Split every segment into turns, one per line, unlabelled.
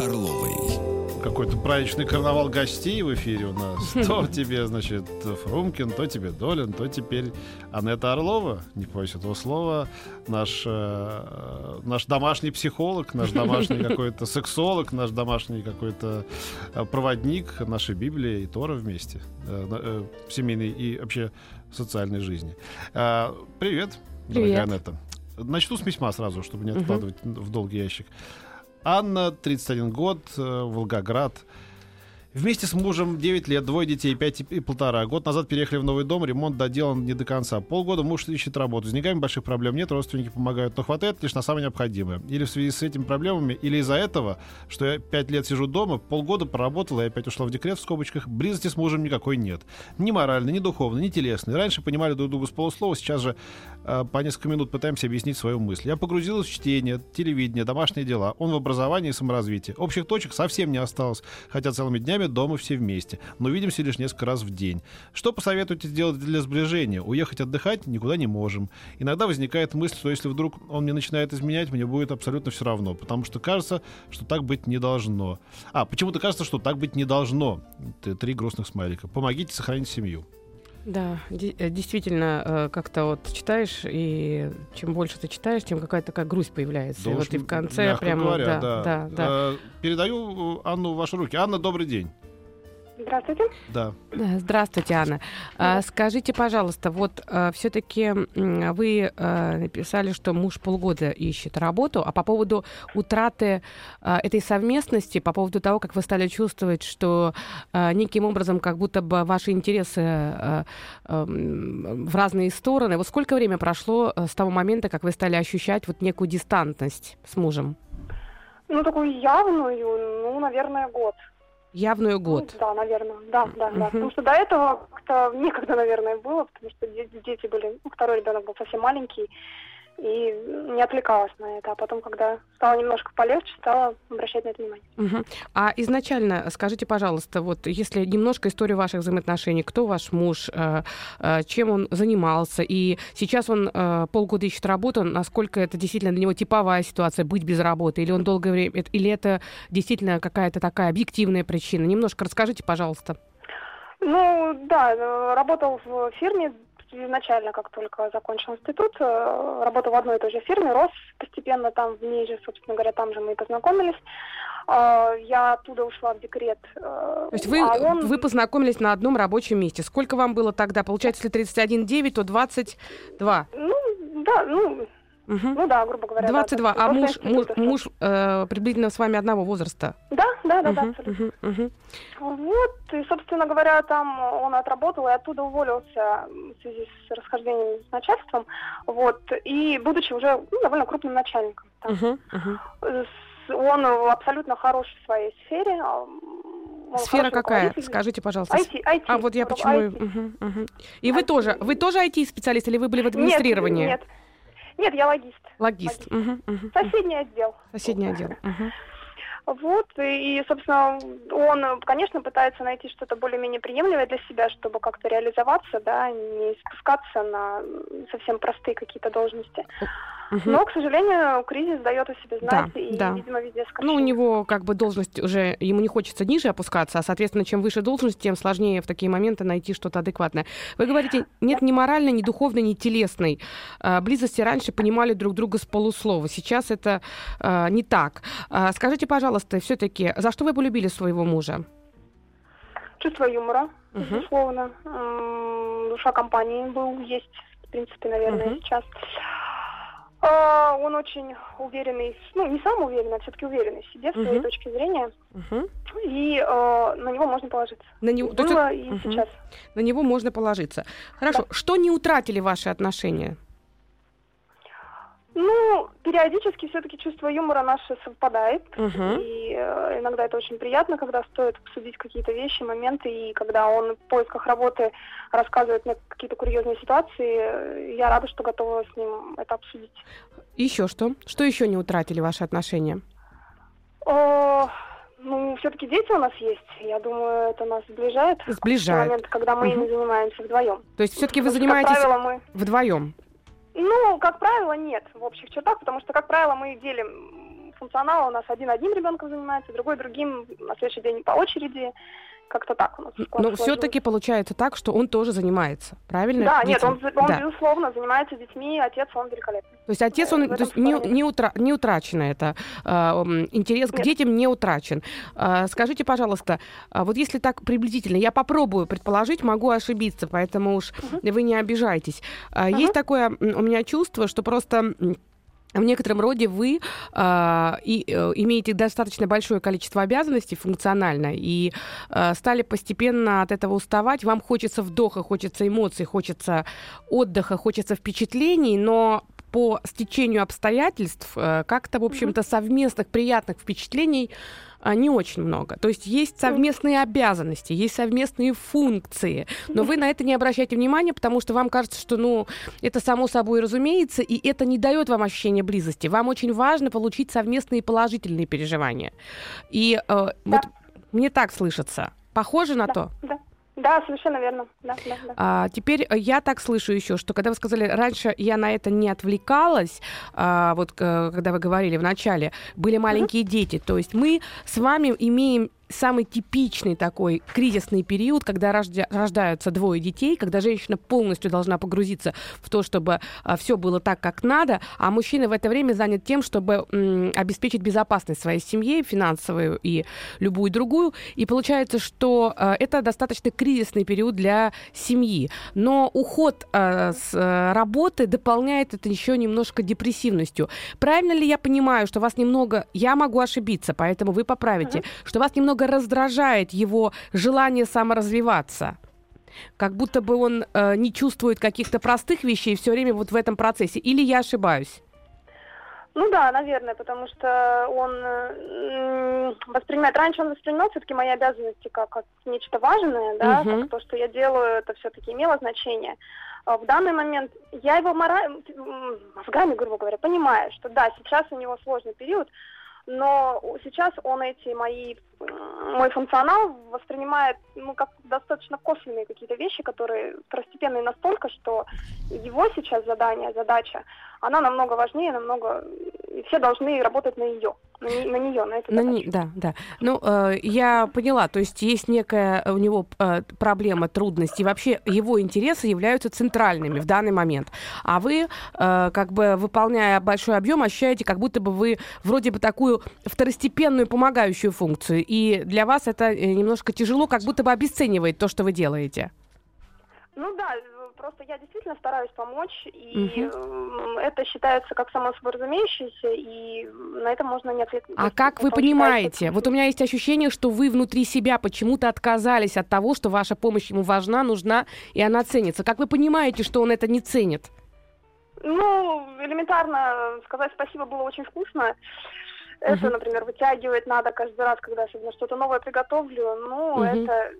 Орловой
какой-то праздничный карнавал гостей в эфире у нас. То тебе, значит, Фрумкин, то тебе Долин, то теперь Анетта Орлова, не побоюсь этого слова, наш, э, наш домашний психолог, наш домашний какой-то сексолог, наш домашний какой-то э, проводник нашей Библии и Тора вместе э, э, в семейной и вообще социальной жизни. Э, привет,
Привет.
дорогая Анетта. Начну с письма сразу, чтобы не откладывать в долгий ящик. Анна, 31 год, э, Волгоград. Вместе с мужем 9 лет, двое детей, 5 и полтора. Год назад переехали в новый дом, ремонт доделан не до конца. Полгода муж ищет работу. С деньгами больших проблем нет, родственники помогают, но хватает лишь на самое необходимое. Или в связи с этими проблемами, или из-за этого, что я 5 лет сижу дома, полгода проработала и опять ушла в декрет в скобочках, близости с мужем никакой нет. Ни моральной, ни духовной, ни телесной. Раньше понимали друг друга с полуслова, сейчас же э, по несколько минут пытаемся объяснить свою мысль. Я погрузилась в чтение, телевидение, домашние дела. Он в образовании и саморазвитии. Общих точек совсем не осталось, хотя целыми днями дома все вместе. Но видимся лишь несколько раз в день. Что посоветуете сделать для сближения? Уехать отдыхать никуда не можем. Иногда возникает мысль, что если вдруг он мне начинает изменять, мне будет абсолютно все равно. Потому что кажется, что так быть не должно. А, почему-то кажется, что так быть не должно. Три грустных смайлика. Помогите сохранить семью.
Да, э, действительно, э, как-то вот читаешь, и чем больше ты читаешь, тем какая-то такая грусть появляется.
Да
и вот и в конце прямо,
говоря,
да,
да.
да, да.
Э, Передаю Анну в ваши руки. Анна, добрый день.
Здравствуйте.
Да.
Да, Здравствуйте, Анна. А, скажите, пожалуйста, вот все-таки вы э, написали, что муж полгода ищет работу, а по поводу утраты а, этой совместности, по поводу того, как вы стали чувствовать, что неким образом как будто бы ваши интересы в разные стороны, вот сколько времени прошло э, с того момента, как вы стали ощущать вот некую дистантность с мужем?
Ну, такую явную, ну, наверное, год.
Явную год.
Ну, да, наверное. Да, да, да. Потому что до этого как-то некогда, наверное, было, потому что де- дети были, ну, второй ребенок был совсем маленький, и не отвлекалась на это. А потом, когда стало немножко полегче, стала обращать на это внимание.
Мгм. А изначально скажите, пожалуйста, вот если немножко историю ваших взаимоотношений, кто ваш муж, э, э, чем он занимался, и сейчас он э, полгода ищет работу, насколько это действительно для него типовая ситуация быть без работы, или он долгое время, или это действительно какая-то такая объективная причина? Немножко расскажите, пожалуйста.
Ну, да, работал в фирме изначально, как только закончил институт, э, работал в одной и той же фирме, рос постепенно там, в ней же, собственно говоря, там же мы и познакомились. Э, Я оттуда ушла в декрет. э,
То есть вы,
а он-
вы познакомились на одном рабочем месте. Сколько вам было тогда? Получается, если 31,9, то 22.
Ну, да, ну,
Мгм.
ну да, грубо говоря. да,
22.
то есть
А муж, муж, муж э, приблизительно с вами одного возраста?
Да, да, да, да,
Мгм,
абсолютно.
мгм, мгм.
Вот, и, собственно говоря, там он отработал и оттуда уволился в связи с расхождением с начальством, вот, и будучи уже ну, довольно крупным начальником. там.
Мгм.
С- Он абсолютно хорош в своей сфере. а, он
Сфера какая? Скажите, пожалуйста.
IT, IT.
А вот я почему...
IT.
Мгм, мгм. И вы
IT.
тоже, вы тоже IT-специалист или вы были в администрировании?
Нет, нет. Нет, я логист.
Логист. Мгм, мгм.
Соседний отдел.
Соседний отдел. Мгм.
Вот, и, и, собственно, он, конечно, пытается найти что-то более-менее приемлемое для себя, чтобы как-то реализоваться, да, не спускаться на совсем простые какие-то должности.
Мгм.
Но, к сожалению, кризис дает о себе знать,
Да,
и,
да.
видимо, везде скачет.
Ну, у него как бы должность уже, ему не хочется ниже опускаться, а, соответственно, чем выше должность, тем сложнее в такие моменты найти что-то адекватное. Вы говорите, нет ни моральной, ни духовной, ни телесной а, близости. Раньше понимали друг друга с полуслова. Сейчас это а, не так. А, скажите, пожалуйста, все-таки, за что вы полюбили своего мужа?
Чувство юмора,
Мгм.
безусловно. Душа компании был, есть, в принципе, наверное,
Мгм.
сейчас. А, Он очень уверенный, ну, не сам уверенный, а все-таки уверенный в себе, в своей точке зрения.
Мгм.
И э, на него можно положиться.
На него, то есть
Было и
мгм.
сейчас.
на него можно положиться. Хорошо. Что не утратили ваши отношения?
Ну, периодически все-таки чувство юмора наше совпадает.
Мгм.
И э, иногда это очень приятно, когда стоит обсудить какие-то вещи, моменты, и когда он в поисках работы рассказывает мне какие-то курьезные ситуации, э, я рада, что готова с ним это обсудить.
Еще что? Что еще не утратили ваши отношения?
О, все-таки дети у нас есть. Я думаю, это нас сближает.
Сближает.
В момент, когда мы
Мгм.
ими занимаемся вдвоем.
То есть все-таки вы занимаетесь
правило, мы...
вдвоем.
Ну, как правило, нет в общих чертах, потому что, как правило, мы делим функционал. У нас один одним ребенком занимается, другой другим, на следующий день по очереди. Как-то так у нас.
Но
сложилось.
все-таки получается так, что он тоже занимается, правильно?
Да, нет,
детям?
он, он
Да.
безусловно занимается детьми, отец, он великолепный.
То есть отец,
э,
он то есть не, не, утра- не утрачено это. м, интерес к
Нет.
детям не утрачен. Э, скажите, пожалуйста, а вот если так приблизительно, я попробую предположить, могу ошибиться, поэтому уж вы не обижайтесь. А, Есть такое у меня чувство, что просто... в некотором роде вы а, и, э, имеете достаточно большое количество обязанностей функционально и э, стали постепенно от этого уставать. Вам хочется вдоха, хочется эмоций, хочется отдыха, хочется впечатлений, но по стечению обстоятельств э, как-то, в общем-то, совместных приятных впечатлений не очень много. То есть есть совместные обязанности, есть совместные функции, но вы на это не обращаете внимания, потому что вам кажется, что, ну, это само собой разумеется, и это не дает вам ощущения близости. Вам очень важно получить совместные положительные переживания. И э, вот мне так слышится. Похоже на то?
Да, да, совершенно верно. Да, да, да.
А, теперь э, я так слышу еще, что когда вы сказали, раньше я на это не отвлекалась, а, вот э, когда вы говорили в начале, были маленькие дети, то есть мы с вами имеем самый типичный такой кризисный период, когда рождаются двое детей, когда женщина полностью должна погрузиться в то, чтобы все было так, как надо, а мужчина в это время занят тем, чтобы м, обеспечить безопасность своей семье, финансовую и любую другую. И получается, что э, это достаточно кризисный период для семьи. Но уход э, с э, работы дополняет это еще немножко депрессивностью. Правильно ли я понимаю, что вас немного, я могу ошибиться, поэтому вы поправите, что вас немного раздражает его желание саморазвиваться? Как будто бы он э, не чувствует каких-то простых вещей все время вот в этом процессе. Или я ошибаюсь?
Ну да, наверное, потому что он воспринимает, раньше он воспринимал все-таки мои обязанности как, как нечто важное, да,
Мгм.
как то, что я делаю, это все-таки имело значение. А в данный момент я его мора... м, мозгами, грубо говоря, понимаю, что да, сейчас у него сложный период, но сейчас он эти мои, мой функционал воспринимает, ну, как достаточно косвенные какие-то вещи, которые второстепенные настолько, что его сейчас задание, задача, она намного важнее, намного, и все должны работать на ее, на, на нее, на эту
На
задачу.
не- да, да. Ну, э, я поняла, то есть есть некая у него э, проблема, трудность, и вообще его интересы являются центральными в данный момент. А вы, э, как бы выполняя большой объем, ощущаете, как будто бы вы вроде бы такую второстепенную помогающую функцию. И для вас это э, немножко тяжело, как будто бы обесценивает то, что вы делаете.
Ну да, э, просто я действительно стараюсь помочь, и м, это считается как само собой разумеющееся, и на это можно не ответить.
А как вы понимаете? Вот у меня есть ощущение, что вы внутри себя почему-то отказались от того, что ваша помощь ему важна, нужна, и она ценится. Как вы понимаете, что он это не ценит?
Ну, элементарно сказать спасибо было очень вкусно. Это, например, вытягивать надо каждый раз, когда особенно что-то новое приготовлю. Ну,
Мгм.
это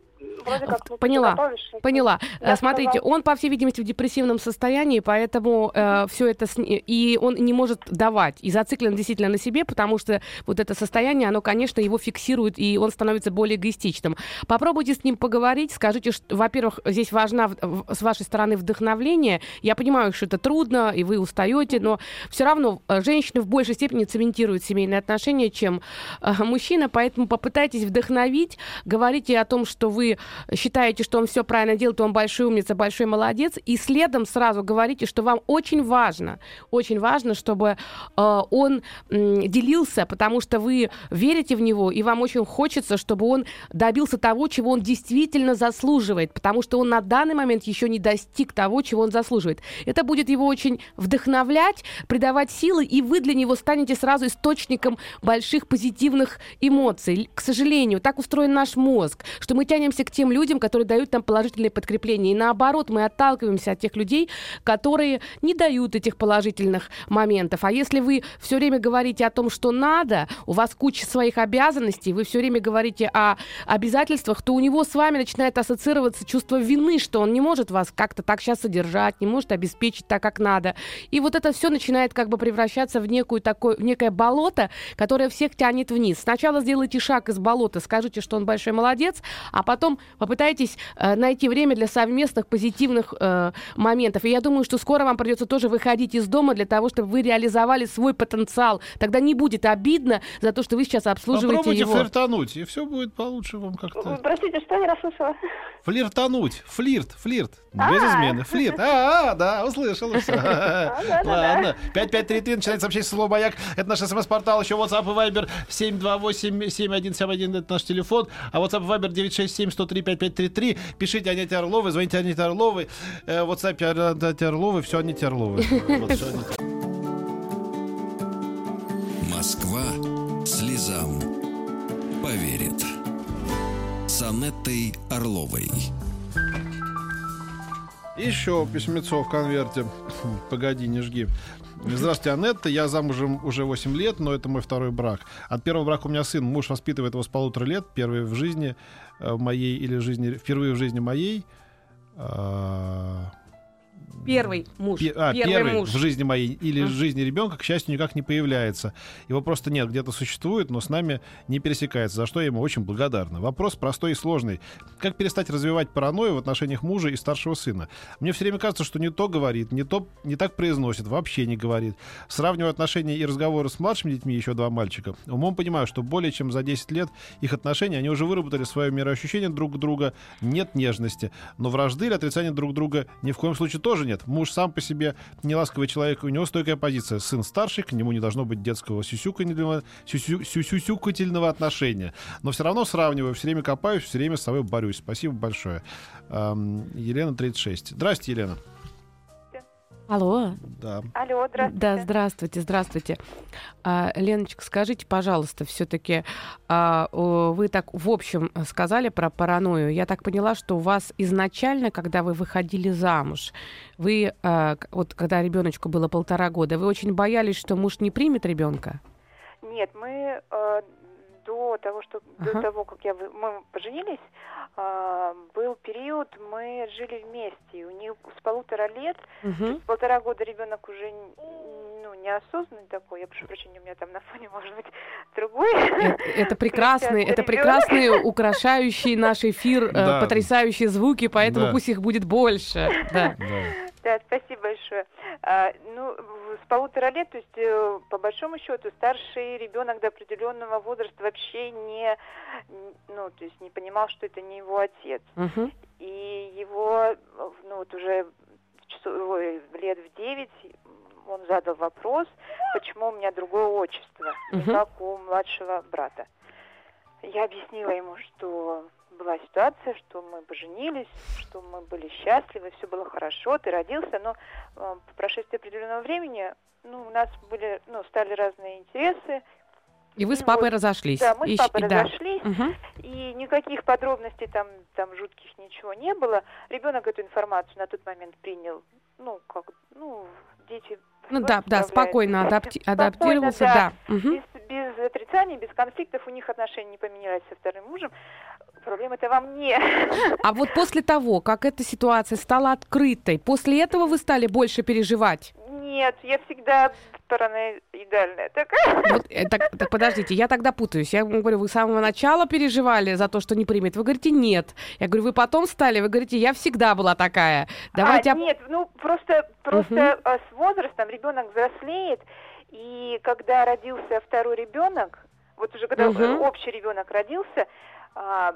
вроде как ну,
Поняла, Поняла.
Я
Э, Смотрите,
сказала.
он, по всей видимости, в депрессивном состоянии, поэтому все это с- и он не может давать и зациклен действительно на себе, потому что вот это состояние, оно, конечно, его фиксирует и он становится более эгоистичным. Попробуйте с ним поговорить, скажите, что, во-первых, здесь важна с вашей стороны вдохновление. Я понимаю, что это трудно и вы устаете, но все равно э, женщины в большей степени цементируют семейные отношения, чем э, мужчина, поэтому попытайтесь вдохновить, говорите о том, что вы считаете, что он все правильно делает, он большой умница, большой молодец, и следом сразу говорите, что вам очень важно, очень важно, чтобы э, он м, делился, потому что вы верите в него, и вам очень хочется, чтобы он добился того, чего он действительно заслуживает, потому что он на данный момент еще не достиг того, чего он заслуживает. Это будет его очень вдохновлять, придавать силы, и вы для него станете сразу источником больших позитивных эмоций. К сожалению, так устроен наш мозг, что мы тянемся относимся к тем людям, которые дают нам положительные подкрепления. И наоборот, мы отталкиваемся от тех людей, которые не дают этих положительных моментов. А если вы все время говорите о том, что надо, у вас куча своих обязанностей, вы все время говорите о обязательствах, то у него с вами начинает ассоциироваться чувство вины, что он не может вас как-то так сейчас содержать, не может обеспечить так, как надо. И вот это все начинает как бы превращаться в, некую такое, в некое болото, которое всех тянет вниз. Сначала сделайте шаг из болота, скажите, что он большой молодец, а потом попытайтесь э, найти время для совместных позитивных э, моментов. И я думаю, что скоро вам придется тоже выходить из дома для того, чтобы вы реализовали свой потенциал. Тогда не будет обидно за то, что вы сейчас обслуживаете
Попробуйте
его.
флиртануть, и все будет получше вам как-то.
Простите, что не расслышала?
Флиртануть, флирт, флирт,
А.
без измены, флирт. А, а, да, услышал. Ладно, 5533, начинается сообщение слово «Маяк». Это наш смс-портал, еще WhatsApp и Viber 728-7171, это наш телефон. А WhatsApp и Viber 967-103-5533. Пишите Анете Орловой, звоните Анете Орловой. Э, В WhatsApp Анете Орловой, все Анете Орловой. Вот.
Москва слезам поверит. С Анеттой Орловой.
Еще письмецо в конверте. Погоди, не жги. Здравствуйте, Анетта. Я замужем уже 8 лет, но это мой второй брак. От первого брака у меня сын. Муж воспитывает его с полутора лет. Первый в жизни э, моей или жизни... Впервые в жизни моей. А,
Первый муж.
Пе- а,
первый,
первый
муж.
в жизни моей или
Мгм.
в жизни ребенка, к счастью, никак не появляется. Его просто нет, где-то существует, но с нами не пересекается, за что я ему очень благодарна. Вопрос простой и сложный. Как перестать развивать паранойю в отношениях мужа и старшего сына? Мне все время кажется, что не то говорит, не то не так произносит, вообще не говорит. Сравниваю отношения и разговоры с младшими детьми, еще два мальчика. Умом понимаю, что более чем за 10 лет их отношений они уже выработали свое мироощущение друг друга, нет нежности. Но вражды или отрицания друг друга ни в коем случае тоже нет. Муж сам по себе неласковый человек, у него стойкая позиция. Сын старший, к нему не должно быть детского сюсюкательного, сюсю- сюсюкательного отношения. Но все равно сравниваю, все время копаюсь, все время с собой борюсь. Спасибо большое. Ам, Елена, 36. Здрасте, Елена.
Алло.
Да.
Алло, здравствуйте.
Да, здравствуйте, здравствуйте. А, Леночка, скажите, пожалуйста, все-таки вы так в общем сказали про паранойю. Я так поняла, что у вас изначально, когда вы выходили замуж, вы, а, вот когда ребеночку было полтора года, вы очень боялись, что муж не примет ребенка?
Нет, мы э, до того, что
Ага.
до того, как я мы поженились, э, был период, мы жили вместе. и У них с полутора лет,
Мгм.
с полтора года ребенок уже ну неосознанный такой. Я прошу прощения, у меня там на фоне может быть другой.
Это, это прекрасный, это
ребёнок.
прекрасные, украшающие наш эфир, э,
Да.
потрясающие звуки, поэтому
Да.
пусть их будет больше. Да.
Спасибо большое. А, ну, с полутора лет, то есть, э, по большому счету, старший ребенок до определенного возраста вообще не, ну, то есть, не понимал, что это не его отец. И его, э, ну, вот уже лет в девять он задал вопрос, почему у меня другое отчество,
Мгм.
как у младшего брата. Я объяснила ему, что была ситуация, что мы поженились, что мы были счастливы, все было хорошо, ты родился, но э, по прошествии определенного времени, ну, у нас были, ну, стали разные интересы.
И вы с папой
вот,
разошлись.
Да, мы
И
с папой
и да.
разошлись,
Мгм.
и никаких подробностей там, там жутких ничего не было. Ребенок эту информацию на тот момент принял, ну, как, ну, дети...
Ну да, да, спокойно адапти-
Спокойно,
адаптировался,
да.
да. Мгм.
Без, без отрицаний, без конфликтов у них отношения не поменялись со вторым мужем. Проблема-то во мне.
А вот после того, как эта ситуация стала открытой, после этого вы стали больше переживать?
Нет, я всегда параноидальная такая.
Вот, э, так, так подождите, я тогда путаюсь. Я говорю, вы с самого начала переживали за то, что не примет. Вы говорите, нет. Я говорю, вы потом стали, вы говорите, я всегда была такая. Давайте...
А, нет, ну просто, просто а, с возрастом ребенок взрослеет, и когда родился второй ребенок, вот уже когда э, общий ребенок родился, а,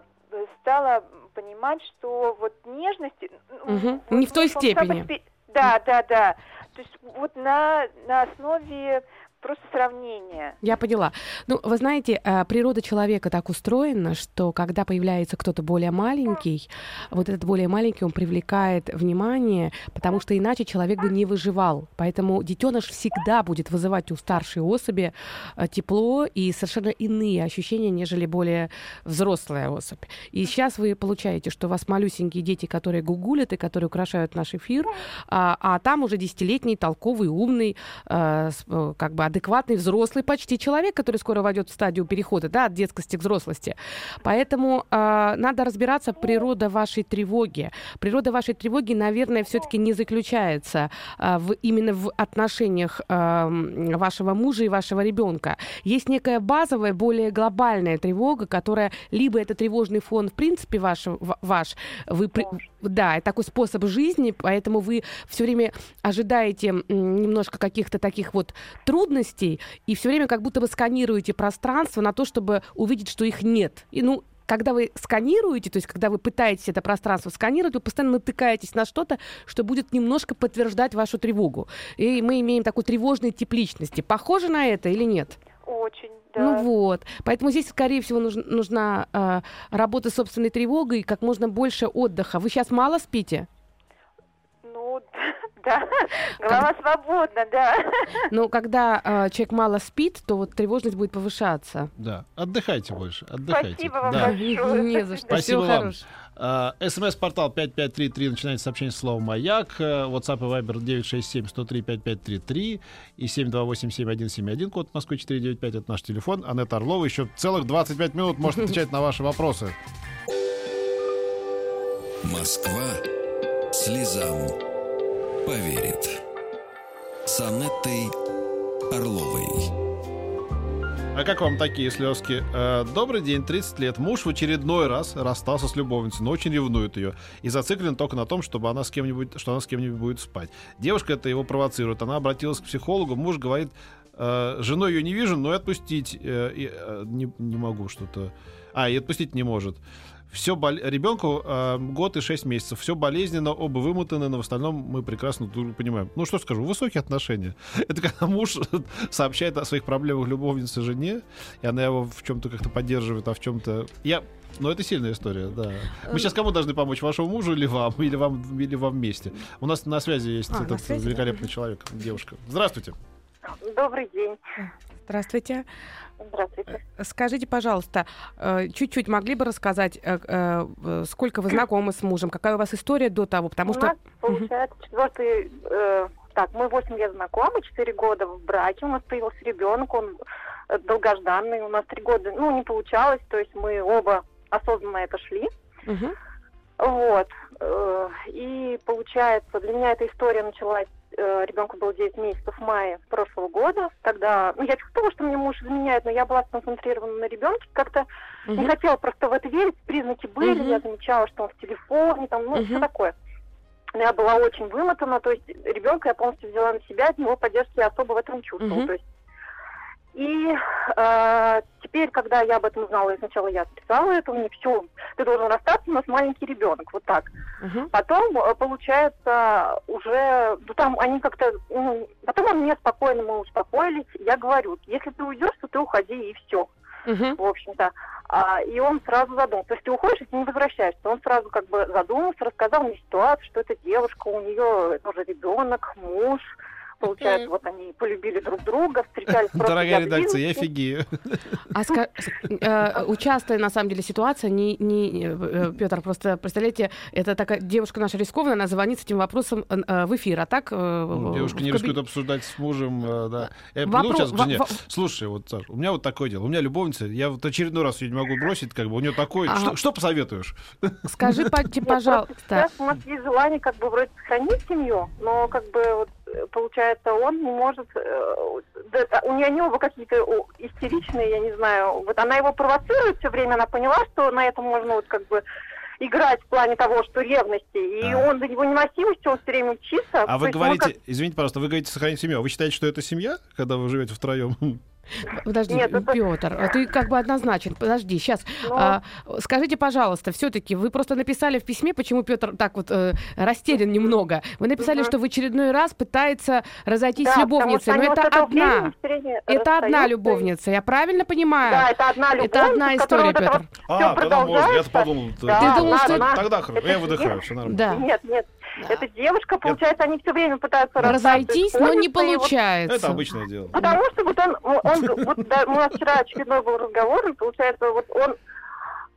стала понимать, что вот нежности... ну,
Мгм.
вот
Не в той степени.
себе- Да, да, да. То есть вот на, на основе просто сравнение.
Я поняла. Ну, вы знаете, э, природа человека так устроена, что когда появляется кто-то более маленький, вот этот более маленький, он привлекает внимание, потому что иначе человек бы не выживал. Поэтому детеныш всегда будет вызывать у старшей особи э, тепло и совершенно иные ощущения, нежели более взрослая особь. И сейчас вы получаете, что у вас малюсенькие дети, которые гугулят и которые украшают наш эфир, а, а там уже десятилетний, толковый, умный, э, как бы адекватный, взрослый почти человек, который скоро войдет в стадию перехода да, от детскости к взрослости. Поэтому э, надо разбираться природа вашей тревоги. Природа вашей тревоги, наверное, все-таки не заключается э, в, именно в отношениях э, вашего мужа и вашего ребенка. Есть некая базовая, более глобальная тревога, которая либо это тревожный фон, в принципе, ваш, ваш вы, да, такой способ жизни, поэтому вы все время ожидаете немножко каких-то таких вот трудностей и все время как будто бы сканируете пространство на то, чтобы увидеть, что их нет. И, ну, когда вы сканируете, то есть когда вы пытаетесь это пространство сканировать, вы постоянно натыкаетесь на что-то, что будет немножко подтверждать вашу тревогу. И мы имеем такой тревожный тип личности. Похоже на это или нет?
Очень, да.
Ну вот. Поэтому здесь, скорее всего, нужна, нужна э, работа с собственной тревогой и как можно больше отдыха. Вы сейчас мало спите?
Ну, да. Голова как... свободна, да.
Ну, когда э, человек мало спит, то вот тревожность будет повышаться.
Да. Отдыхайте больше. Отдыхайте.
Спасибо вам
да.
большое.
Не за что.
Спасибо
Всего
вам.
хорошего.
А, СМС-портал 5533 начинается сообщение словом «Маяк». Э, WhatsApp и Viber 967-103-5533 и 728-7171, код Москвы 495, это наш телефон. Анетта Орлова еще целых 25 минут может отвечать на ваши вопросы.
Москва слезам поверит. С Анеттой Орловой.
А как вам такие слезки? Э, добрый день, 30 лет. Муж в очередной раз расстался с любовницей, но очень ревнует ее. И зациклен только на том, чтобы она с кем-нибудь, что она с кем-нибудь будет спать. Девушка это его провоцирует. Она обратилась к психологу. Муж говорит, э, женой ее не вижу, но и отпустить э, не, не могу что-то. А, и отпустить не может. Все бол... ребенку э, год и шесть месяцев. Все болезненно, оба вымотаны, но в остальном мы прекрасно понимаем. Ну что скажу, высокие отношения. Это когда муж сообщает о своих проблемах любовнице жене, и она его в чем-то как-то поддерживает, а в чем-то. Я ну, это сильная история, да. Мы сейчас кому должны помочь? Вашему мужу или вам? Или вам, или вам вместе? У нас на связи есть а, этот связи, великолепный да. человек, девушка. Здравствуйте.
Добрый день.
Здравствуйте.
Здравствуйте.
Э, скажите, пожалуйста, э, чуть-чуть могли бы рассказать, э, сколько вы знакомы с мужем, какая у вас история до того, потому
у
что...
Нас, получается, четвертый... Э, так, мы 8 лет знакомы, 4 года в браке, у нас появился ребенок, он долгожданный, у нас 3 года, ну, не получалось, то есть мы оба осознанно это шли.
Угу.
Вот. И получается, для меня эта история началась э, ребенку было 9 месяцев в мае прошлого года. Тогда, ну, я чувствовала, что мне муж изменяет, но я была сконцентрирована на ребенке. Как-то угу. не хотела просто в это верить. Признаки были, угу. я замечала, что он в телефоне, там, ну, угу. все такое. Я была очень вымотана, то есть ребенка я полностью взяла на себя, от него поддержки я особо в этом чувствовала. Угу. То есть и э, теперь, когда я об этом узнала, и сначала я отрицала это, мне все, ты должен расстаться, у нас маленький ребенок, вот так.
Uh-huh.
Потом, э, получается, уже, ну там они как-то, ну, потом он мне спокойно, мы успокоились, я говорю, если ты уйдешь, то ты уходи и все.
Uh-huh.
В общем-то. А, и он сразу задумался. То есть ты уходишь, и ты не возвращаешься. Он сразу как бы задумался, рассказал мне ситуацию, что это девушка, у нее тоже ребенок, муж, получается, вот они полюбили друг друга, встречались просто
Дорогая редакция, я офигею.
А ска- э, участая, на самом деле, ситуация, не, не, э, Петр, просто представляете, это такая девушка наша рискованная, она звонит с этим вопросом э, в эфир, а так...
Ну, девушка не рискует обсуждать с мужем, да. Я приду сейчас к жене, слушай, вот, Саш, у меня вот такое дело, у меня любовница, я вот очередной раз ее не могу бросить, как бы, у нее такое, что, посоветуешь?
Скажи, пожалуйста.
Сейчас у нас есть желание, как бы, вроде сохранить семью, но, как бы, вот, получается, он не может... Э, у нее они оба какие-то истеричные, я не знаю. Вот она его провоцирует все время, она поняла, что на этом можно вот как бы играть в плане того, что ревности. И а. он до него невыносимости, он все время учится.
А вы говорите, как... извините, пожалуйста, вы говорите сохранить семью. А вы считаете, что это семья, когда вы живете втроем?
Подожди,
Нет, это-
Петр, а ты как бы однозначен. Подожди, сейчас.
Ну.
скажите, пожалуйста, все-таки вы просто написали в письме, почему Петр так вот э, растерян немного. Вы написали, что в очередной раз пытается разойтись
Да,
с любовницей, но это одна. Это одна любовница, я правильно понимаю?
Да, это одна любовница,
Это одна история,
это
Петр.
вот
А, тогда можно. Я подумал,
Да,
Ты думал, что-
тогда хорошо.
это
Я выдыхаю, все нормально.
Да.
Нет, нет. Эта девушка, получается, они все время пытаются
Разойтись, но не
и вот
получается.
Это обычное дело.
Потому что вот он, он, он- вот да, у нас вчера очередной был разговор, и получается, вот он,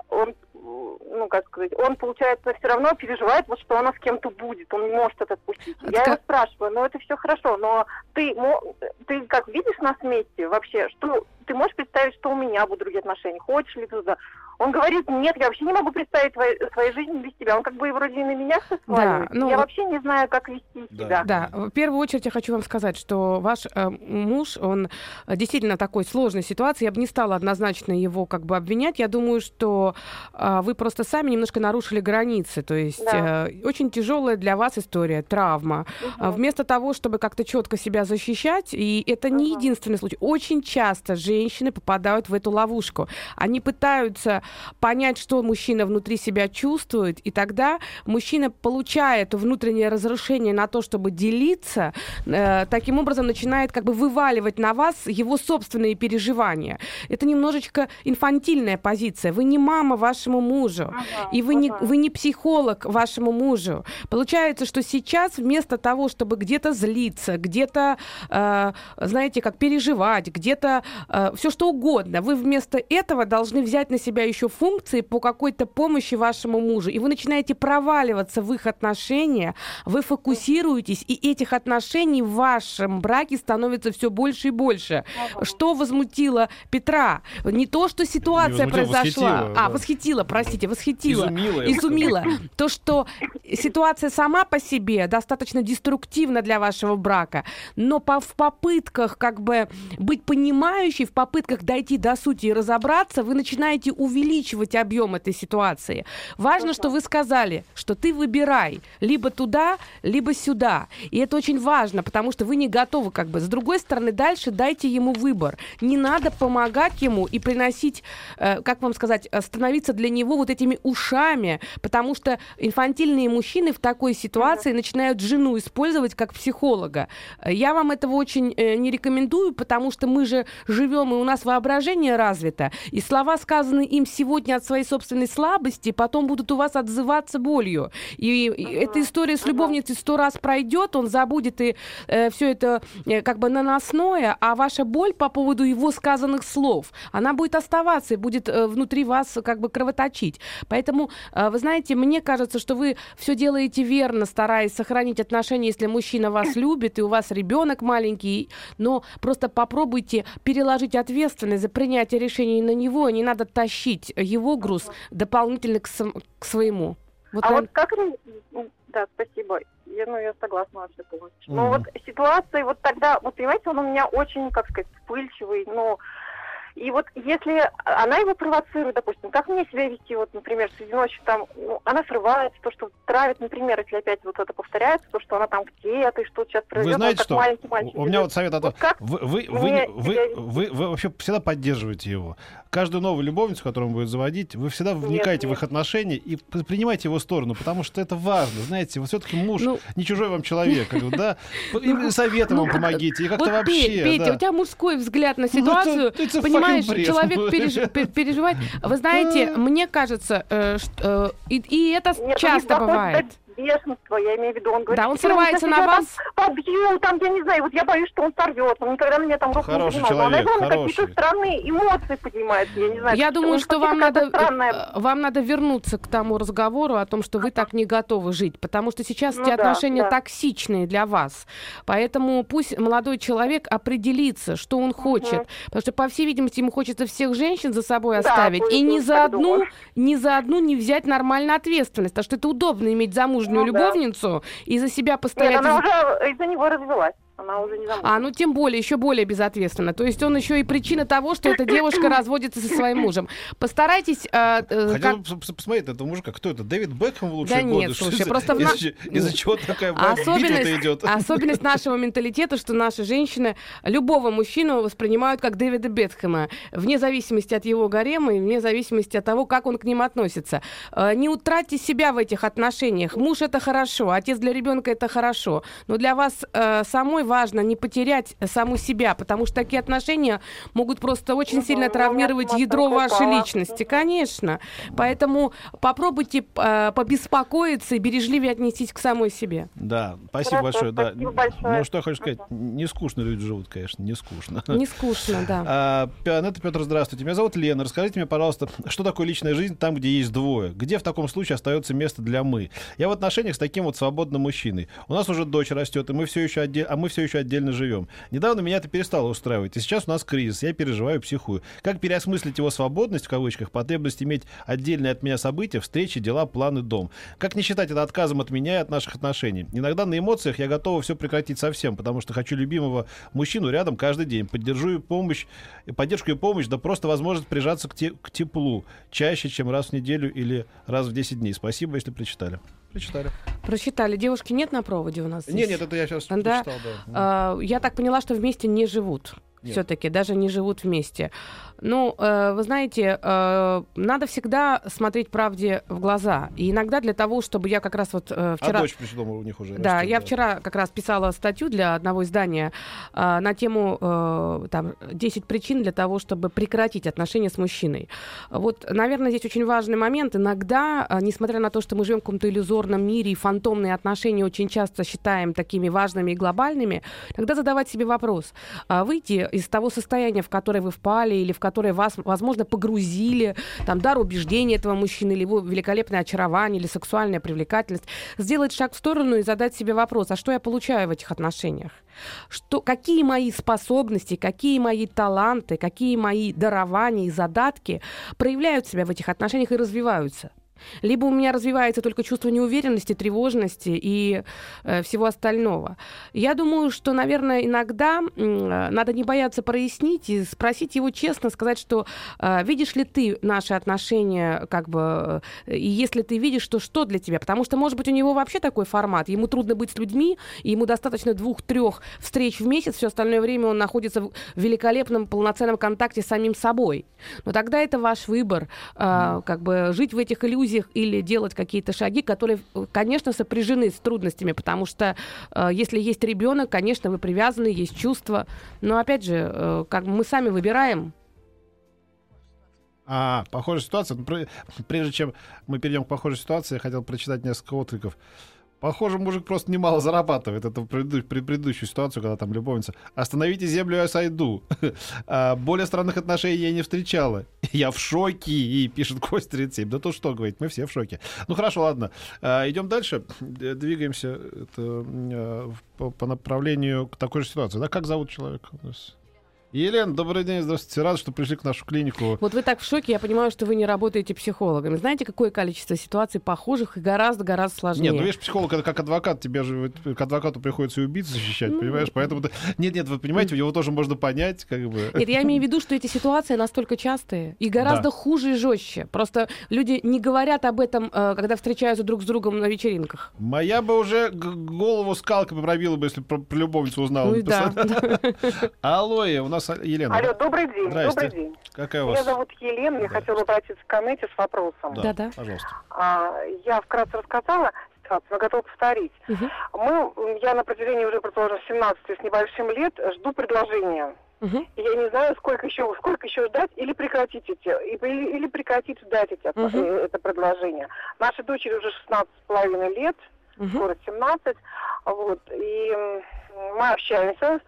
он, ну как сказать, он, получается, все равно переживает, вот что она с кем-то будет, он не может это отпустить.
Это
Я его спрашиваю, ну это все хорошо, но ты, мо- ты как видишь нас вместе вообще, что ты можешь представить, что у меня будут другие отношения, хочешь ли ты туда? Он говорит, нет, я вообще не могу представить твои, свою жизнь без тебя. Он как бы вроде и на меня все сваливает.
ну
я вообще не знаю, как вести
Да.
себя.
Да, в первую очередь я хочу вам сказать, что ваш э, муж, он э, действительно такой сложной ситуации. Я бы не стала однозначно его как бы обвинять. Я думаю, что э, вы просто сами немножко нарушили границы. То есть
Да.
э, очень тяжелая для вас история, травма.
Мгм.
Вместо того, чтобы как-то четко себя защищать, и это не
Ага.
единственный случай, очень часто женщины попадают в эту ловушку. Они пытаются понять, что мужчина внутри себя чувствует, и тогда мужчина, получая это внутреннее разрушение на то, чтобы делиться, э, таким образом начинает как бы вываливать на вас его собственные переживания. Это немножечко инфантильная позиция. Вы не мама вашему мужу.
Ага,
И вы не,
ага.
вы не психолог вашему мужу. Получается, что сейчас вместо того, чтобы где-то злиться, где-то, э, знаете, как переживать, где-то все что угодно, вы вместо этого должны взять на себя еще функции по какой-то помощи вашему мужу. И вы начинаете проваливаться в их отношения, вы фокусируетесь, и этих отношений в вашем браке становится все больше и больше. Что возмутило Петра? Не то, что ситуация произошла.
восхитило,
а,
да.
восхитила, простите, восхитила.
Бы
Изумила. То, что ситуация сама по себе достаточно деструктивна для вашего брака, но по, в попытках как бы быть понимающей, в попытках дойти до сути и разобраться, вы начинаете увеличивать объем этой ситуации. Важно, что вы сказали, что ты выбирай либо туда, либо сюда. И это очень важно, потому что вы не готовы как бы. С другой стороны, дальше дайте ему выбор. Не надо помогать ему и приносить, э, как вам сказать, э, становиться для него вот этими ушами, потому что инфантильные мужчины в такой ситуации начинают жену использовать как психолога. Я вам этого очень э, не рекомендую, потому что мы же живем, и у нас воображение развито, и слова, сказанные им сегодня от своей собственной слабости, потом будут у вас отзываться болью. И, и эта история с любовницей сто раз пройдет, он забудет и все это э, как бы наносное, а ваша боль по поводу его сказанных слов, она будет оставаться и будет э, внутри вас как бы кровоточить. Поэтому, э, вы знаете, мне кажется, что вы все делаете верно, стараясь сохранить отношения, если мужчина вас любит, и у вас ребенок маленький, но просто попробуйте переложить ответственность за принятие решений на него, не надо тащить его груз дополнительно к, сам- к своему. Вот,
А
наверно,
вот как... м, Да, спасибо. Я, ну, я согласна вообще полностью. Но
Мгм.
вот ситуация вот тогда, вот понимаете, он у меня очень, как сказать, вспыльчивый, ну... И вот если она его провоцирует, допустим, как мне себя вести, вот, например, среди ночи там, ну, она срывается, то, что травит, например, если опять вот это повторяется, то, что она там где-то, и что сейчас
Вы
произойдет,
знаете
он как
что?
маленький мальчик.
У меня вот совет о том,
Вот как
вы, вы, вы, вы, вы, вы вообще всегда поддерживаете его. Каждую новую любовницу, которую он будет заводить, вы всегда вникаете в
нет.
их отношения и принимаете его сторону, потому что это важно. Знаете, вот все-таки муж
Ну,
не чужой вам человек, да? Советом
Ну,
вам помогите, и как-то вообще,
Петя,
да.
у тебя мужской взгляд на
Ну,
ситуацию.
fucking
Понимаешь, человек переж- пер- переживает. Вы знаете, мне кажется, э, что, э, и, и это
Нет, у них
часто бывает.
До бешенства, я имею в виду. Он говорит,
Да, он
«Всё,
срывается на вас.
Там побью, там, я не знаю, вот я боюсь, что он сорвется. Он никогда на меня там руку
Хороший
не поднимал.
человек,
Он, наверное,
хороший.
какие-то странные эмоции поднимает, я не знаю.
Я думаю, что вам надо,
странная-
э, вам надо вернуться к тому разговору о том, что вы так не готовы жить, потому что сейчас
Ну
эти
да,
отношения
да.
токсичные для вас. Поэтому пусть молодой человек определится, что он хочет, потому что, по всей видимости, ему хочется всех женщин за собой
Да,
оставить, и ни за одну,
думаю.
ни за одну не взять нормально ответственность, потому что это удобно иметь замужнюю
Ну да.
любовницу и за себя
Нет,
постоять.
она
за-
уже из-за него развелась. Она уже не замужем.
А, ну тем более, еще более безответственно. То есть он еще и причина того, что эта девушка разводится со своим мужем. Постарайтесь... э, э,
Хотел
как-
посмотреть на этого мужика. Кто это? Дэвид Бекхэм в лучшие
Да
годы?
нет,
Что
слушай, просто на-
из-за, из-за чего такая
особенность,
идет?
особенность нашего менталитета, что наши женщины любого мужчину воспринимают как Дэвида Бетхэма, вне зависимости от его гарема и вне зависимости от того, как он к ним относится. Э, Не утратьте себя в этих отношениях. Муж это хорошо, отец для ребенка это хорошо. Но для вас э, самой важно не потерять саму себя, потому что такие отношения могут просто очень
Мгм,
сильно
у меня
травмировать ядро вашей личности. Конечно. Поэтому попробуйте э, побеспокоиться и бережливее отнеситесь к самой себе.
Да, спасибо
Хорошо,
большое. Да.
спасибо большое.
Ну, что я хочу сказать, не скучно люди живут, конечно, не скучно.
Не скучно, да.
А, Пианетта Петр, здравствуйте. Меня зовут Лена. Расскажите мне, пожалуйста, что такое личная жизнь там, где есть двое? Где в таком случае остается место для мы? Я в отношениях с таким вот свободным мужчиной. У нас уже дочь растет, и мы все еще отде- а мы все еще отдельно живем. Недавно меня это перестало устраивать, и сейчас у нас кризис. Я переживаю психую. Как переосмыслить его свободность, в кавычках, потребность иметь отдельные от меня события, встречи, дела, планы, дом? Как не считать это отказом от меня и от наших отношений? Иногда на эмоциях я готова все прекратить совсем, потому что хочу любимого мужчину рядом каждый день. Поддержу и помощь, поддержку и помощь, да просто возможность прижаться к, те- к теплу чаще, чем раз в неделю или раз в 10 дней. Спасибо, если прочитали. Прочитали.
Прочитали. Девушки нет на проводе у нас здесь?
Нет, нет, это я сейчас
Да.
прочитал, да.
А, Я так поняла, что вместе не живут. Все-таки даже не живут вместе. Ну, э, вы знаете, э, надо всегда смотреть правде в глаза. И иногда для того, чтобы я как раз вот э,
А
вчера...
дочь почему дома у них уже
Да,
растет,
я вчера как раз писала статью для одного издания а, на тему э, там 10 причин для того, чтобы прекратить отношения с мужчиной. Вот, наверное, здесь очень важный момент. Иногда, а, несмотря на то, что мы живем в каком-то иллюзорном мире и фантомные отношения очень часто считаем такими важными и глобальными, тогда задавать себе вопрос. А выйти из того состояния, в которое вы впали или в которое вас, возможно, погрузили, там, дар убеждения этого мужчины или его великолепное очарование или сексуальная привлекательность, сделать шаг в сторону и задать себе вопрос, а что я получаю в этих отношениях? Что, какие мои способности, какие мои таланты, какие мои дарования и задатки проявляют себя в этих отношениях и развиваются? Либо у меня развивается только чувство неуверенности, тревожности и э, всего остального. Я думаю, что, наверное, иногда э, надо не бояться прояснить и спросить его честно, сказать, что э, видишь ли ты наши отношения, как бы, э, и если ты видишь, то что для тебя? Потому что, может быть, у него вообще такой формат, ему трудно быть с людьми, и ему достаточно двух-трех встреч в месяц, все остальное время он находится в великолепном, полноценном контакте с самим собой. Но тогда это ваш выбор, э, как бы жить в этих иллюзиях или делать какие-то шаги, которые, конечно, сопряжены с трудностями, потому что э, если есть ребенок, конечно, вы привязаны, есть чувства, но опять же, э, как мы сами выбираем.
А, похожая ситуация. Ну, пр- Прежде чем мы перейдем к похожей ситуации, я хотел прочитать несколько откликов. Похоже, мужик просто немало зарабатывает. Это при- предыдущую ситуацию, когда там любовница. Остановите землю, я сойду. А, Более странных отношений я не встречала. Я в шоке, и пишет Кость 37. Да то что говорить, мы все в шоке. Ну хорошо, ладно. А, Идем дальше. Двигаемся это, в- по, по направлению к такой же ситуации. Да, как зовут человека? Елена, добрый день, здравствуйте. Рад, что пришли к нашу клинику.
Вот вы так в шоке, я понимаю, что вы не работаете психологом. Знаете, какое количество ситуаций похожих и гораздо-гораздо сложнее?
Нет, ну видишь, психолог это как адвокат, тебе же к адвокату приходится и убийцу защищать,
Ну.
понимаешь? Поэтому ты- нет, нет, вы понимаете, его тоже можно понять, как бы.
Нет, я имею в виду, что эти ситуации настолько частые и гораздо
Да.
хуже и жестче. Просто люди не говорят об этом, э, когда встречаются друг с другом на вечеринках.
Моя бы уже голову скалкой пробила бы, если про, про любовницу узнала.
Ну да.
Алло, э, у нас а- Елена.
Алло, добрый день.
Здрасте.
Добрый день.
Какая у
Меня
вас?
зовут Елена, я
Да.
хотела обратиться к Анете с вопросом.
Да,
Да-да.
пожалуйста.
А, я вкратце рассказала ситуацию, но готова повторить.
Мгм.
Мы, я на протяжении уже, предположим, 17 с небольшим лет жду предложения. И Я не знаю, сколько еще, сколько еще ждать или прекратить эти, или, или прекратить ждать эти, э, это предложение. Нашей дочери уже 16 с половиной лет,
Мгм.
скоро 17. Вот, и мы общаемся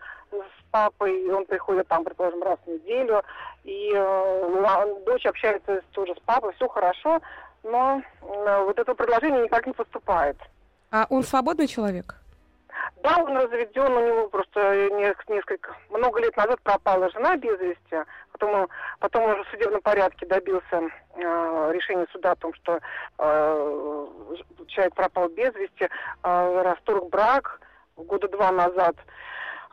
папой, он приходит там, предположим, раз в неделю, и э, ла- дочь общается тоже с папой, все хорошо, но м, вот это предложение никак не поступает.
А он свободный человек?
Да, он разведен, у него просто не- несколько, много лет назад пропала жена без вести, потом, потом уже в судебном порядке добился э, решения суда о том, что э, человек пропал без вести, э, расторг брак года два назад.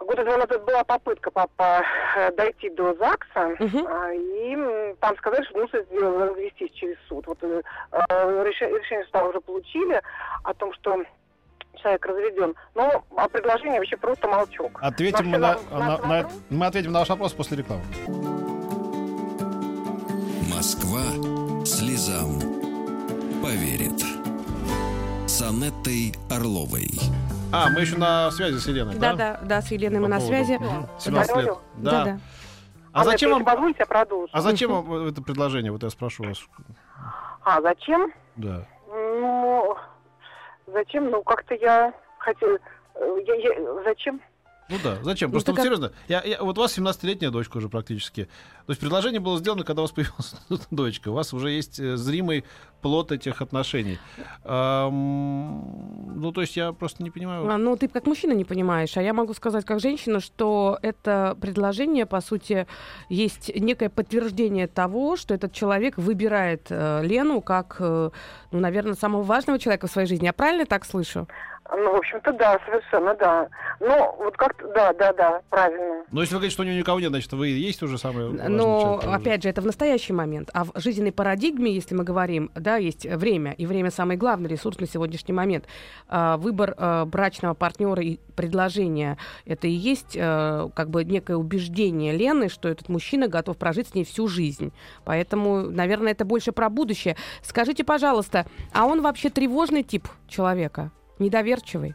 Года два назад была попытка папа э, дойти до ЗАГСа, а, и там сказали, что нужно сделать- развестись через суд. Вот э, э, решение суда уже получили о том, что человек разведен. Но а предложение вообще просто молчок.
Ответим мы
на-
на- на-
на-
мы ответим на ваш вопрос после рекламы.
Москва слезам поверит. С Анеттой Орловой.
А, мы еще на связи с Еленой,
Да,
да?
да, да, с Еленой мы на связи.
мгм, 17 лет. Да.
Да, да.
А зачем вам,
позволите, я продолжу.
а зачем вам это предложение? Вот я спрошу вас.
А, зачем?
Да.
Ну, зачем? Ну, как-то я хотела... э, я- я- зачем?
Ну да, зачем?
Ну,
Просто
так
вот
а-
серьезно, я, я- вот у вас 17-летняя дочка уже практически. То есть предложение было сделано, когда у вас появилась дочка. У вас уже есть э, зримый плод этих отношений. Ам, ну, то есть я просто не понимаю.
А, Ну, ты как мужчина не понимаешь, а я могу сказать как женщина, что это предложение, по сути, есть некое подтверждение того, что этот человек выбирает э, Лену как, э, ну, наверное, самого важного человека в своей жизни. Я правильно так слышу?
Ну, в общем-то, да, совершенно, да. Ну, вот как-то, да, да, да, правильно.
Но если вы говорите, что у нее никого нет, значит, вы есть уже важный
Но,
человек, который
опять же, это в настоящий момент. А в жизненной парадигме, если мы говорим, да, есть время, и время самый главный ресурс на сегодняжний момент. А, Выбор э, брачного партнера и предложение — это и есть э, как бы некое убеждение Лены, что этот мужчина готов прожить с ней всю жизнь. Поэтому, наверное, это больше про будущее. Скажите, пожалуйста, а он вообще тревожный тип человека? Недоверчивый?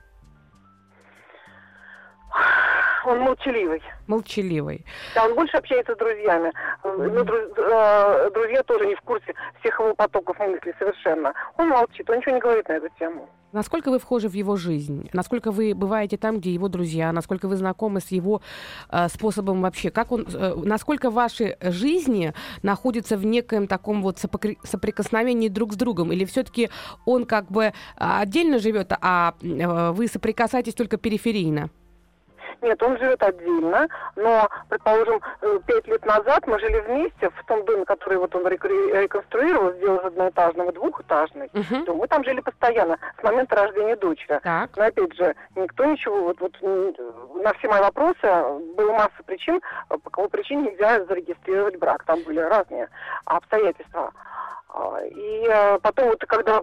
Он молчаливый.
Молчаливый?
Да, он больше общается с друзьями. Э, Ну, друз- э, друзья тоже не в курсе всех его потоков мыслей совершенно. Он молчит, он ничего не говорит на эту тему.
Насколько вы вхожи в его жизнь? Насколько вы бываете там, где его друзья? Насколько вы знакомы с его э, способом вообще? Как он, э, насколько ваши жизни находятся в некоем таком вот соприкосновении друг с другом? Или все-таки он как бы а, отдельно живет, а э, вы соприкасаетесь только периферийно?
Нет, он живет отдельно, но, предположим, э, пять лет назад мы жили вместе в том доме, который вот он реконструировал, сделал из одноэтажного двухэтажный.
Мгм.
То мы там жили постоянно с момента рождения дочери.
Так.
Но опять же, никто ничего, вот, вот на все мои вопросы было масса причин, э, по какой причине нельзя зарегистрировать брак. Там были разные обстоятельства. А, И э, потом вот когда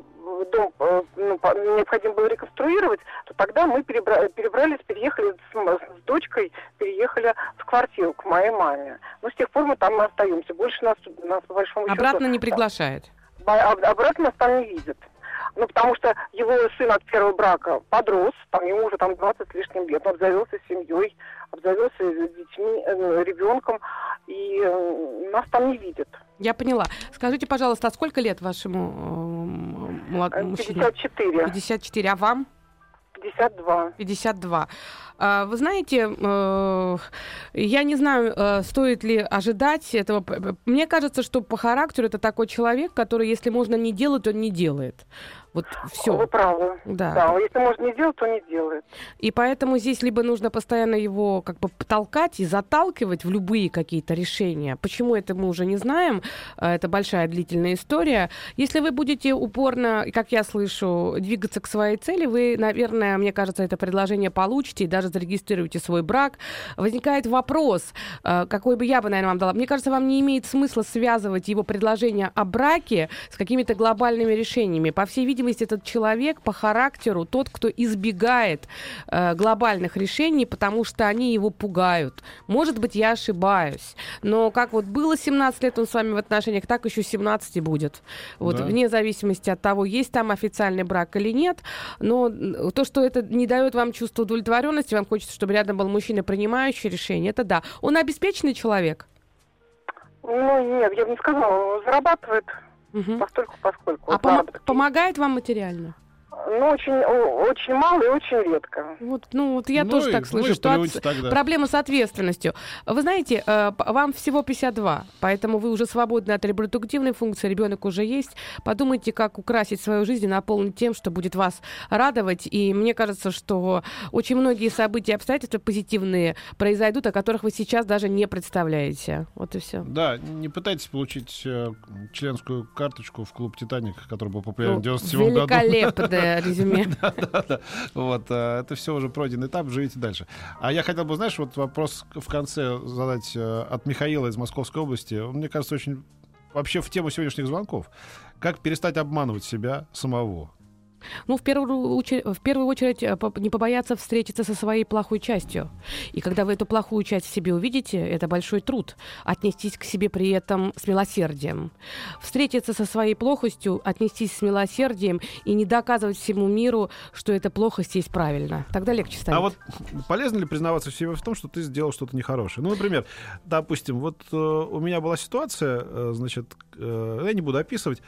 дом э, ну, необходимо было реконструировать, то тогда мы перебра- перебрались, переехали с, с дочкой, переехали в квартиру к моей маме. Но с тех пор мы там и остаемся. Больше нас, нас по большому счету...
Обратно не приглашает.
Обратно нас там не видят. Ну, потому что его сын от первого брака подрос, там ему уже там 20 с лишним лет, он обзавелся семьей, обзавелся детьми, э, ребенком, и э, нас там не видят.
Я поняла. Скажите, пожалуйста, а сколько лет вашему э, молод-
Э,
мужчине?
54,
54. А вам?
52.
52. А, Вы знаете, э, я не знаю, э, стоит ли ожидать этого. Мне кажется, что по характеру это такой человек, который, если можно не делать, он не делает. Вот
Вы
все.
правы.
Да.
Да, если можно не делать, то не делает.
И поэтому здесь либо нужно постоянно его как бы толкать и заталкивать в любые какие-то решения. Почему это мы уже не знаем. э, Это большая длительная история. Если вы будете упорно, как я слышу, двигаться к своей цели, вы, наверное, мне кажется, это предложение получите и даже зарегистрируете свой брак. Возникает вопрос, э, какой бы я бы, наверное, вам дала. Мне кажется, вам не имеет смысла связывать его предложение о браке с какими-то глобальными решениями. По всей видимости, этот человек по характеру тот, кто избегает э, глобальных решений, потому что они его пугают. Может быть, я ошибаюсь. Но как вот было 17 лет он с вами в отношениях, так еще 17 и будет. Вот
Да.
вне зависимости от того, есть там официальный брак или нет. Но то, что это не дает вам чувство удовлетворенности, вам хочется, чтобы рядом был мужчина, принимающий решение, это да. Он обеспеченный человек.
Ну, нет, я бы не сказала, он зарабатывает
Мгм.
постольку, поскольку.
А
есть.
помогает вам материально?
Ну, очень, очень мало и очень редко.
Вот, ну, вот я
Ну
тоже
и-
так слышу, что от-
тогда.
проблема с ответственностью. Вы знаете, э, вам всего 52, поэтому вы уже свободны от репродуктивной функции, ребенок уже есть. Подумайте, как украсить свою жизнь и наполнить тем, что будет вас радовать. И мне кажется, что очень многие события и обстоятельства позитивные произойдут, о которых вы сейчас даже не представляете. Вот и все.
Да, не пытайтесь получить э, членскую карточку в клуб «Титаник», который был популярен
Ну,
в 97 году.
великолепная Прекрасное резюме.
Да, да, да. Вот, э, это все уже пройденный этап, живите дальше. А я хотел бы, знаешь, вот вопрос в конце задать э, от Михаила из Московской области. Он, мне кажется, очень вообще в тему сегодняшних звонков. Как перестать обманывать себя самого?
Ну, в первую, очередь, в первую очередь, не побояться встретиться со своей плохой частью. И когда вы эту плохую часть в себе увидите, это большой труд. Отнестись к себе при этом с милосердием. Встретиться со своей плохостью, отнестись с милосердием и не доказывать всему миру, что эта плохость есть правильно. Тогда легче станет.
А вот полезно ли признаваться себе в том, что ты сделал что-то нехорошее? Ну, например, допустим, вот э, у меня была ситуация, э, значит, э, я не буду описывать,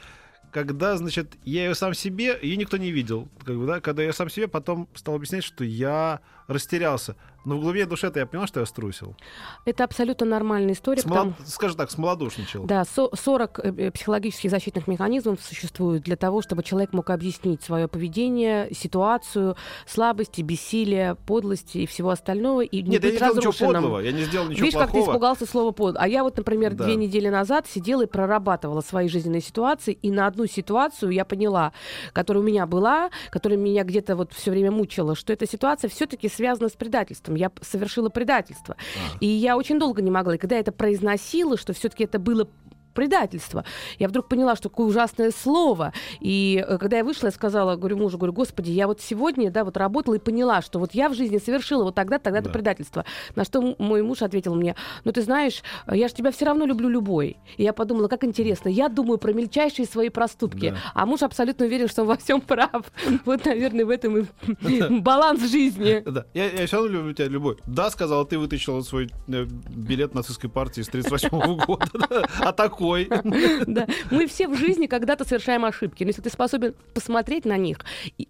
когда, значит, я ее сам себе, ее никто не видел. Как бы, да, когда я сам себе потом стал объяснять, что я растерялся. Но в глубине души-то я понял, что я струсил.
Это абсолютно нормальная история.
Смолод-
потому-
Скажем так, смолодушничал.
Да, со- 40 э, э, психологических защитных механизмов существует для того, чтобы человек мог объяснить свое поведение, ситуацию, слабости, бессилие, подлости и всего остального, и не
Нет, я
быть
не сделал ничего подлого, я не сделал ничего
Видишь, как ты
плохого.
испугался слова под. А я вот, например,
Да.
две недели назад сидела и прорабатывала свои жизненные ситуации, и на одну ситуацию я поняла, которая у меня была, которая меня где-то вот все время мучила, что эта ситуация все-таки связана с предательством. Я совершила предательство.
А.
И я очень долго не могла. И когда я это произносила, что все-таки это было предательство. Я вдруг поняла, что такое ужасное слово. И э, когда я вышла, я сказала, говорю мужу, говорю, господи, я вот сегодня, да, вот работала и поняла, что вот я в жизни совершила вот тогда, тогда-то
Да.
предательство. На что мой муж ответил мне, ну ты знаешь, э, я же тебя все равно люблю любой. И я подумала, как интересно, я думаю про мельчайшие свои проступки,
Да.
а муж абсолютно уверен, что он во всем прав. Вот, наверное, в этом и баланс жизни.
Да. Я, все равно люблю тебя, любой. Да, сказала, ты вытащила свой э, билет нацистской партии с 38 года. Да. А такой?
Да. Мы все в жизни когда-то совершаем ошибки. Но если ты способен посмотреть на них,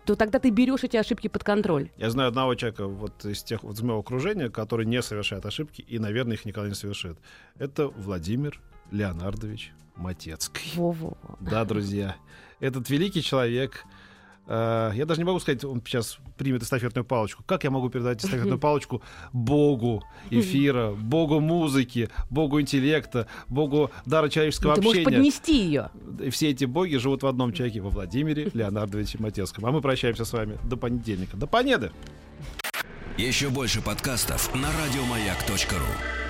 то тогда ты берешь эти ошибки под контроль.
Я знаю одного человека вот из тех вот из моего окружения, который не совершает ошибки и, наверное, их никогда не совершит. Это Владимир Леонардович Матецкий.
Во-во.
Да, друзья. Этот великий человек. Э, я даже не могу сказать, он сейчас примет эстафетную палочку. Как я могу передать эстафетную палочку Богу эфира, Богу музыки, Богу интеллекта, Богу дара человеческого
Ты можешь
общения?
поднести ее.
Все эти боги живут в одном человеке, во Владимире Леонардовиче Матецком. А мы прощаемся с вами до понедельника. До понеды!
Еще больше подкастов на радиомаяк.ру.